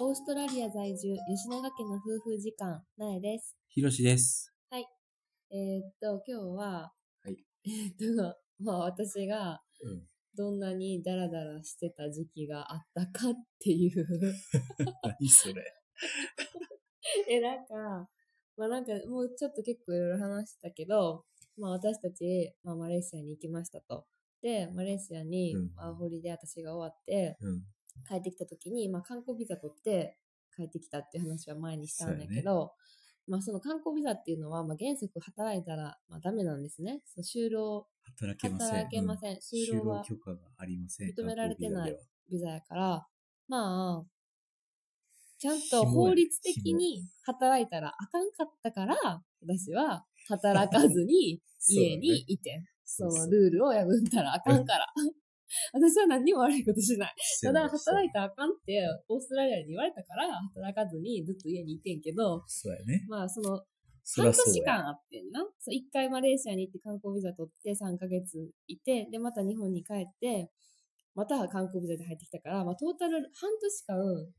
オーストラリア在住、吉永家の夫婦時間、なえです。ひろしです。えーっと、今日は、はいえーっと、まあ私がうん。どんなにダラダラしてた時期があったかっていう。何それ。え、なんか、まあなんかもうちょっと結構いろいろ話したけど、まあ私たち、まあマレーシアに行きましたと。で、マレーシアにうんワーホリで私が終わって、うん。帰ってきた時に、まあ、観光ビザ取って帰ってきたっていう話は前にしたんだけど、まあその観光ビザっていうのは、まあ、原則働いたら、まあ、ダメなんですね。その就労、働けません。働けません。うん就労は許可がありません。認められてないビザやから、まあ、ちゃんと法律的に働いたらあかんかったから、私は働かずに 家にいて、そのルールを破ったらあかんから。私は何にも悪いことしない。ただ、働いたらあかんって、オーストラリアに言われたから、働かずにずっと家にいてんけど、そうやね。まあ、その、そ半。年間あってんな。そう、一回マレーシアに行って観光ビザ取って3ヶ月いて、で、また日本に帰って、また観光ビザで入ってきたから、まあ、トータル半年間、うん。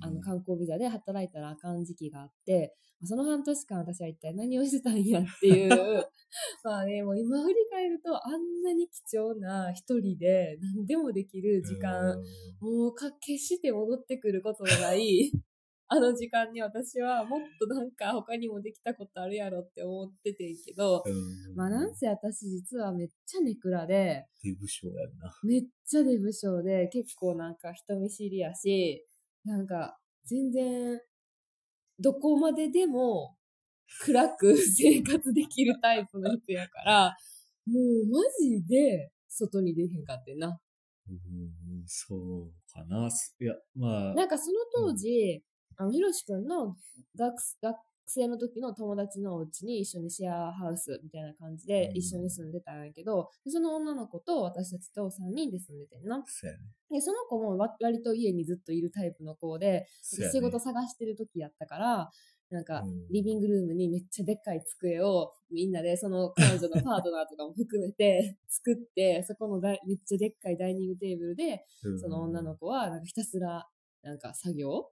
あの、観光ビザで働いたらあかん時期があって、まあその半年間私は一体何をしてたんやっていう、まあね、もう今振り返ると、あんなに貴重な一人で何でもできる時間、うんもうか決して戻ってくることのない、あの時間に私はもっとなんか他にもできたことあるやろって思っててんけど、うん。まあなんせ私実はめっちゃネクラで、手不詳やんな。めっちゃデブ症で結構なんか人見知りやし、なんか全然どこまででも暗く生活できるタイプの人やから、もうマジで外に出へんかってんな。うん、そうかな。すいや、まあ、なんかその当時、あの、ひろしくんの学学生の時の友達のお家に一緒にシェアハウスみたいな感じでうん一緒に住んでたんやけど、その女の子と私たちと3人で住んでてんな。そ。で、その子もわ割と家にずっといるタイプの子で、仕事探してる時やったから、なんかうん、リビングルームにめっちゃでっかい机をみんなで、その彼女のパートナーとかも含めて 作って、そこのだいめっちゃでっかいダイニングテーブルで、うんその女の子はなんかひたすらなんか作業うん。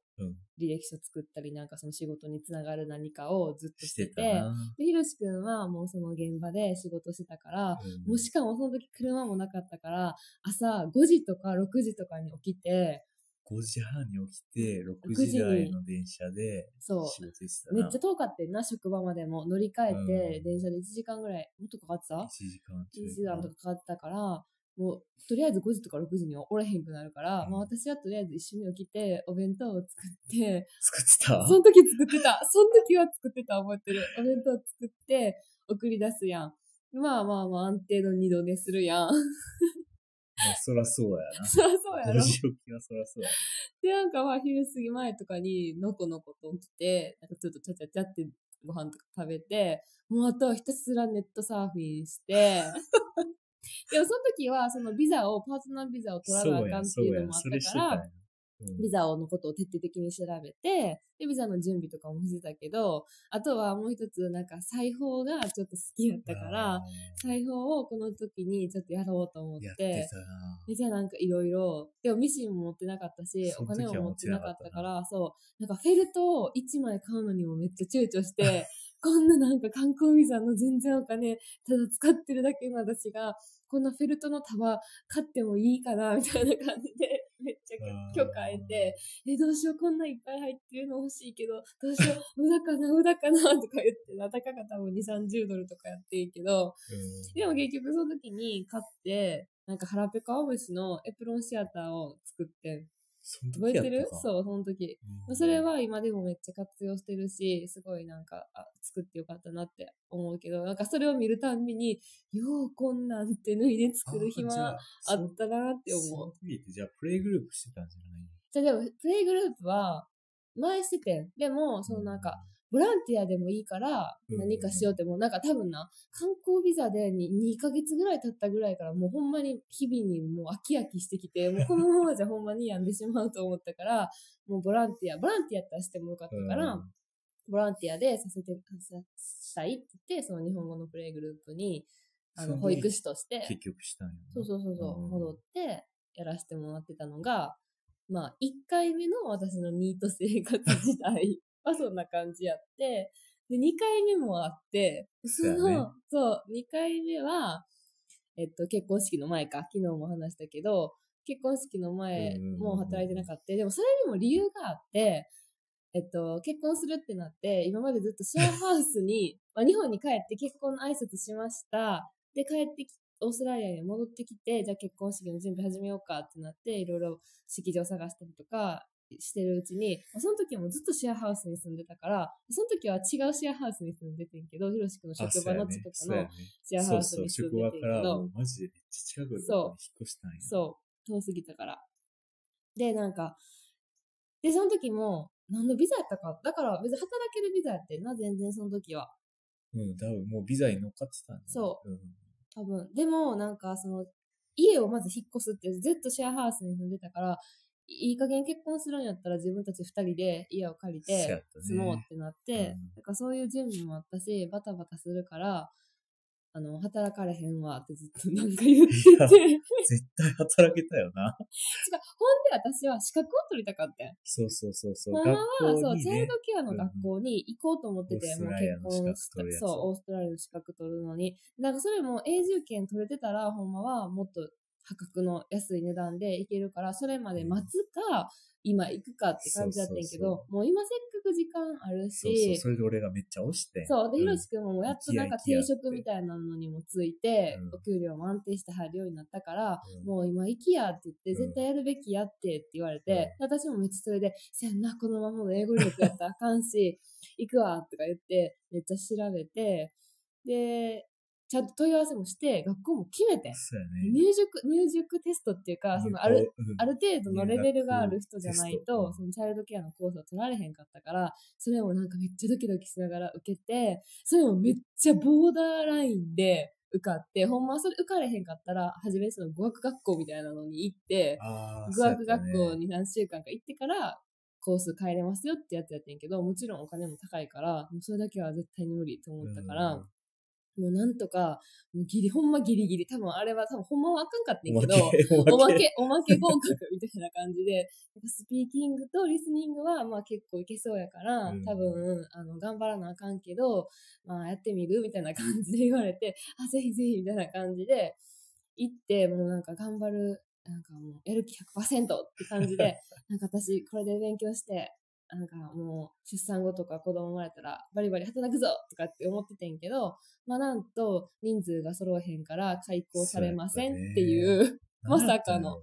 履歴書作ったりなんかその仕事につながる何かをずっとししてて。で、ひろしくんはもうその現場で仕事してたから、うんもうしかもその時車もなかったから、朝5時とか6時とかに起きて、5時半に起きて、6 6時台の電車でそう仕事してたな。めっちゃ遠かってんな、職場までも。乗り換えて、うん電車で1時間ぐらい、もっとかかってた？1時間ちょ ?1 い時間とかかかってたから、もう、とりあえず5時とか6時にはおれへんくなるから、うんまあ私はとりあえず一緒に起きて、お弁当を作って、作ってた？その時作ってた。その時は作ってた、覚えてる。お弁当作って、送り出すやん。まあまあまあ、安定の二度寝するやん。まあそらそうやな。そりゃそうやろ5。時起きはそらそうや。で、なんかまあ、昼過ぎ前とかに、のこのこと起きて、なんかちょっとちゃちゃちゃってご飯とか食べて、もうあとはひたすらネットサーフィンして、でもその時は、そのビザを、パーソナルビザを取らなあかんっていうのもあったから、ビザのことを徹底的に調べて、で、ビザの準備とかもしてたけど、あとはもう一つ、なんか裁縫がちょっと好きやったからあ、裁縫をこの時にちょっとやろうと思っーやって。で、じゃあなんかいろいろ、でもミシンも持ってなかったし、お金も持ってなかったから、そう、なんかフェルトを1枚買うのにもめっちゃ躊躇して、こんななんか観光ビザの全然お金、ただ使ってるだけの私が、こんなフェルトの束買ってもいいかな、みたいな感じで、めっちゃ許可得て、え、どうしよう、こんないっぱい入ってるの欲しいけど、どうしよう、無駄かな、無駄かな、とか言って、なたかが多分2、30ドルとかやっていいけど、うん。でも結局その時に買って、なんか腹ペコ青虫のエプロンシアターを作って、その覚えてる？そう、その時。うんそれは今でもめっちゃ活用してるし、すごいなんか、あ、作ってよかったなって思うけど、なんかそれを見るたんびに、ようこんなんて脱いで作る暇ああったなってそ思う。じゃあプレイグループしてたんじゃないじゃあでも、プレイグループは、前しててん。でも、そのなんか、、ボランティアでもいいからうん。何かしようってもうなんか多分な観光ビザでに2ヶ月ぐらい経ったぐらいからもうほんまに日々にもう飽き飽きしてきて もうこのままじゃほんまに病んでしまうと思ったからもうボランティアボランティアやったらしてもよかったから、うん。ボランティアでさせてさしたいって言ってその日本語のプレイグループにあその保育士として結局したんやな。そうそうそうそう、うん。戻ってやらせてもらってたのがまあ、1回目の私のニート生活時代はそんな感じやって、で、2回目もあって、その、そう、2回目は、えっと、結婚式の前か、昨日も話したけど、結婚式の前も働いてなかった。でもそれにも理由があって、えっと、結婚するってなって、今までずっとシェアハウスに、まあ、日本に帰って結婚の挨拶しました。で、帰ってき、オーストラリアに戻ってきて、じゃあ結婚式の準備始めようかってなって、いろいろ式場探したりとかしてるうちに、まあその時もずっとシェアハウスに住んでたから、その時は違うシェアハウスに住んでてんけど、ひろしくんのあ職場の近くのシェアハウスに住んで職場からてんけど、もうマジでめっちゃ近くに引っ越したんや。そう、遠すぎたから。で、なんか、で、その時も、何のビザやったか。だから別に働けるビザやってんな、全然その時は。うん、多分もうビザに乗っかってたんだ、ね。。そううん。多分。でも、なんか、その、家をまず引っ越すって、ずっとシェアハウスに住んでたから、いい加減結婚するんやったら自分たち二人で家を借りて住もうってなって、うんだからそういう準備もあったし、バタバタするから、あの、働かれへんわってずっと なんか言ってて。絶対働けたよな。ほんで私は資格を取りたかったん。そうそうそうそう。ほんまは、そう、チャイルド。ケアの学校に行こうと思ってて、オーストもう結婚資格取るやつそう、オーストラリアの資格取るのに。なんかそれも永住権取れてたら、ほんまはもっと破格の安い値段で行けるから、それまで待つか、今行くかって感じだったんやけど、もう今せっかく時間あるそうそう。し、それで俺がめっちゃ押して。そう。で、ひろんしくんもやっとなんか定職みたいなのにもついて、うんお給料も安定して入るようになったから、うんもう今行きやって言って、うん絶対やるべきやってって言われて、私もめっちゃそれで、せやんな、このままの英語力やったらあかんし、行くわとか言って、めっちゃ調べて、で、ちゃんと問い合わせもして、学校も決めて。ね。入塾、入塾テストっていうか、そのある、うん。ある程度のレベルがある人じゃないとそのチャイルドケアのコースを取られへんかったから、それをなんかめっちゃドキドキしながら受けて、それもめっちゃボーダーラインで受かって、ほんまはそれ受かれへんかったら、初めその語学学校みたいなのに行って、語学学校に何週間か行ってから、コース変えれますよってやつやってんけど、もちろんお金も高いから、もうそれだけは絶対に無理と思ったから、うんもうなんとか、もうギリ、ほんまギリギリ、多分あれは多分ほんまはあかんかったんけど、け、おまけ、おまけ合格みたいな感じで、なんかスピーキングとリスニングはまあ結構いけそうやから、うん。多分、あの、頑張らなあかんけど、まあやってみるみたいな感じで言われて、あ、ぜひぜひみたいな感じで、行って、もうなんか頑張る、なんかもうやる気100%って感じで、なんか私これで勉強して、なんかもう出産後とか子供生まれたらバリバリ働くぞとかって思っててんけど、まあなんと人数が揃えへんから開校されませんっていう、まさかの。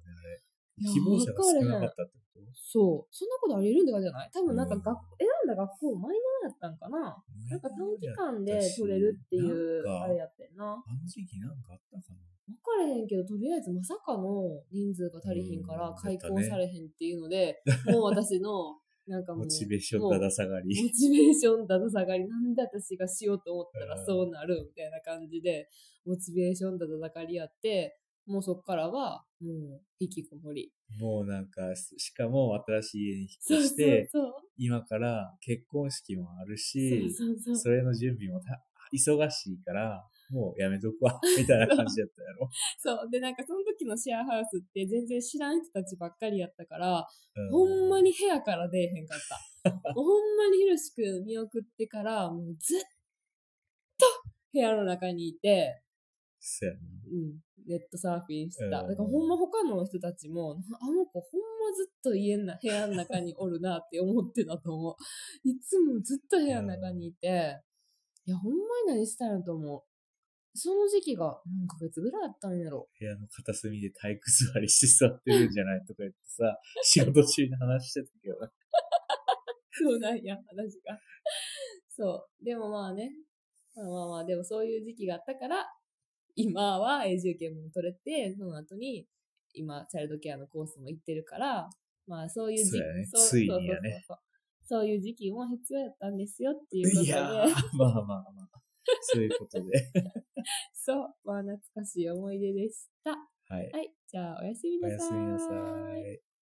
希望者が少なかったってこと？そう。そんなことあり得るんって感じじゃない？多分なんかうん。学、選んだ学校マイナーやったんかな。なんか短期間で取れるっていう、あれやってんな。あの時期なんかあったかな？分かれへんけど、とりあえずまさかの人数が足りひんからうん開校されへんっていうので、もう私の、なんかもう、モチベーションだだ下がり。モチベーションだだ下がり、なんで私がしようと思ったらうんそうなるみたいな感じで、モチベーションだだ下がりやって、もうそっからは、もう、引きこもり。もうなんか、しかも新しい家に引っそう越して、そう今から結婚式もあるそう。し、そうそうそう。それの準備もた忙しいから、もうやめとくわ、みたいな感じだったやろ。そう。で、なんかその時のシェアハウスって全然知らん人たちばっかりやったから、うほんまに部屋から出えへんかった。もうほんまにひろしくん見送ってから、もうずっと部屋の中にいて、そうやな。うん、ネットサーフィンしてた。うんだからほんま他の人たちも、あの子ほんまずっと家の部屋の中におるなって思ってたと思う。いつもずっと部屋の中にいて、いや、ほんまに何したんやと思う。その時期が何ヶ月ぐらいあったんやろ？部屋の片隅で体育座りして座ってるんじゃないとか言ってさ、仕事中に話してたけどな。そうなんや、話が。そう。でもまあね。まあまあまあ、でもそういう時期があったから、今は永住権も取れて、その後に、今、チャイルドケアのコースも行ってるから、まあそういう時期、そうやねそうついにやねそういう時期も必要やったんですよっていうことで、いやー、まあまあまあ。そういうことで。そう、まあ懐かしい思い出でした。はい。はい、じゃあおやすみなさい。おやすみなさい。